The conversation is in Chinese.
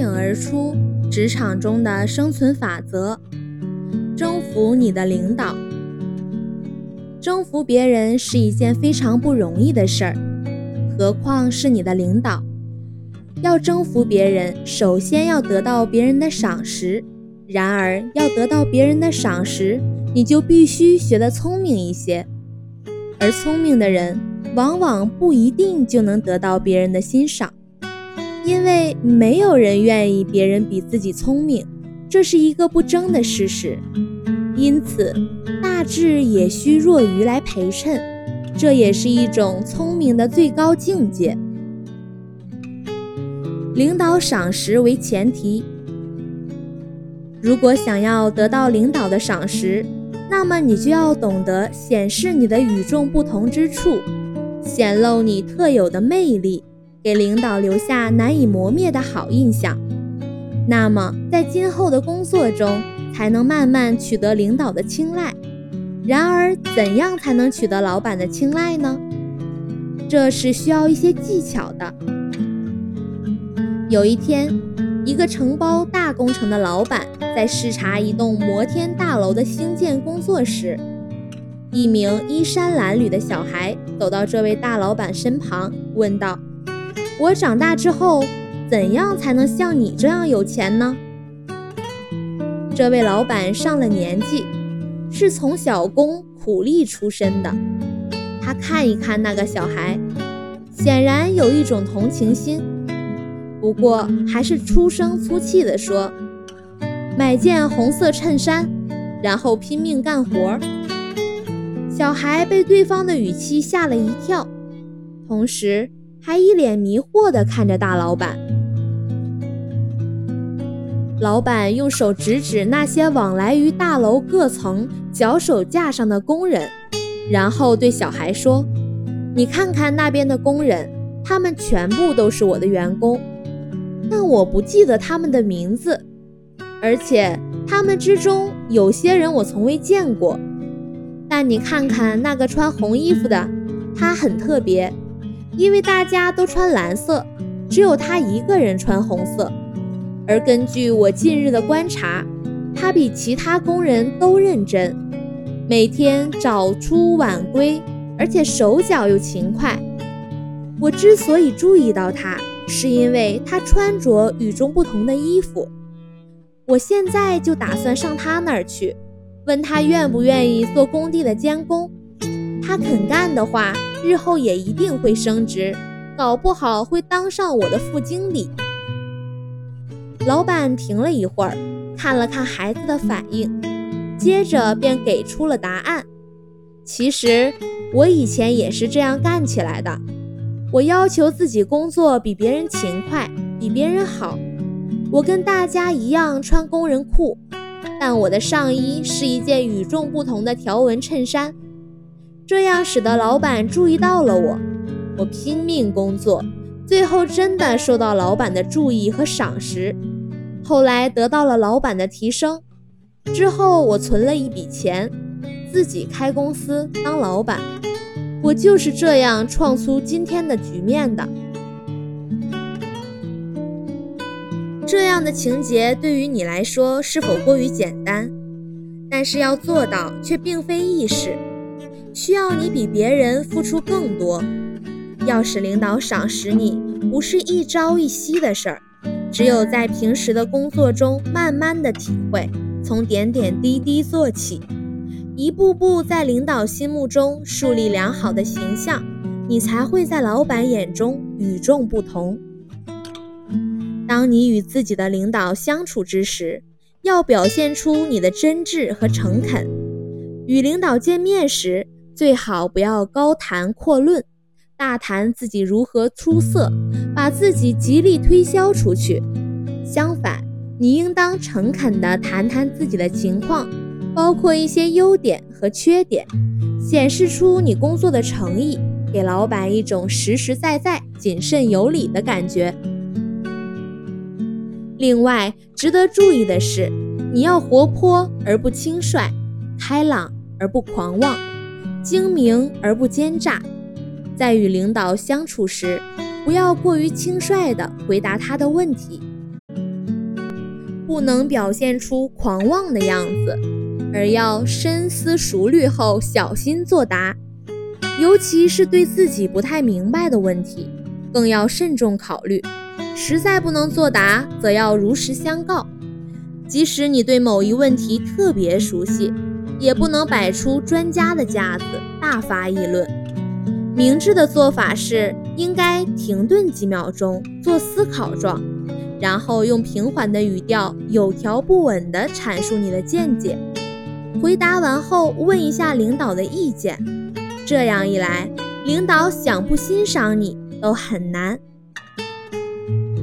颖而出职场中的生存法则：征服你的领导。征服别人是一件非常不容易的事儿，何况是你的领导。要征服别人，首先要得到别人的赏识。然而，要得到别人的赏识，你就必须学得聪明一些。而聪明的人，往往不一定就能得到别人的欣赏，因为没有人愿意别人比自己聪明，这是一个不争的事实。因此，大智也需若愚来陪衬，这也是一种聪明的最高境界。领导赏识为前提，如果想要得到领导的赏识，那么你就要懂得显示你的与众不同之处，显露你特有的魅力，给领导留下难以磨灭的好印象。那么在今后的工作中，才能慢慢取得领导的青睐。然而，怎样才能取得老板的青睐呢？这是需要一些技巧的。有一天，一个承包大工程的老板。在视察一栋摩天大楼的兴建工作时，一名衣衫褴褛的小孩走到这位大老板身旁，问道：“我长大之后，怎样才能像你这样有钱呢？”这位老板上了年纪，是从小工苦力出身的。他看一看那个小孩，显然有一种同情心，不过还是粗声粗气地说。买件红色衬衫，然后拼命干活。小孩被对方的语气吓了一跳，同时还一脸迷惑地看着大老板。老板用手指指那些往来于大楼各层脚手架上的工人，然后对小孩说：“你看看那边的工人，他们全部都是我的员工，但我不记得他们的名字。”而且他们之中有些人我从未见过，但你看看那个穿红衣服的，他很特别，因为大家都穿蓝色，只有他一个人穿红色。而根据我近日的观察，他比其他工人都认真，每天早出晚归，而且手脚又勤快。我之所以注意到他，是因为他穿着与众不同的衣服。我现在就打算上他那儿去，问他愿不愿意做工地的监工。他肯干的话，日后也一定会升职，搞不好会当上我的副经理。老板停了一会儿，看了看孩子的反应，接着便给出了答案。其实我以前也是这样干起来的，我要求自己工作比别人勤快，比别人好。我跟大家一样穿工人裤，但我的上衣是一件与众不同的条纹衬衫，这样使得老板注意到了我。我拼命工作，最后真的受到老板的注意和赏识，后来得到了老板的提升。之后我存了一笔钱，自己开公司当老板。我就是这样创出今天的局面的。这样的情节对于你来说是否过于简单？但是要做到却并非易事，需要你比别人付出更多。要使领导赏识你，不是一朝一夕的事儿，只有在平时的工作中慢慢的体会，从点点滴滴做起，一步步在领导心目中树立良好的形象，你才会在老板眼中与众不同。当你与自己的领导相处之时，要表现出你的真挚和诚恳。与领导见面时，最好不要高谈阔论，大谈自己如何出色，把自己极力推销出去。相反，你应当诚恳地谈谈自己的情况，包括一些优点和缺点，显示出你工作的诚意，给老板一种实实在在、谨慎有礼的感觉。另外，值得注意的是，你要活泼而不轻率，开朗而不狂妄，精明而不奸诈。在与领导相处时，不要过于轻率地回答他的问题，不能表现出狂妄的样子，而要深思熟虑后小心作答。尤其是对自己不太明白的问题，更要慎重考虑。实在不能作答，则要如实相告。即使你对某一问题特别熟悉，也不能摆出专家的架子，大发议论。明智的做法是，应该停顿几秒钟，做思考状。然后用平缓的语调，有条不紊地阐述你的见解。回答完后，问一下领导的意见。这样一来，领导想不欣赏你都很难。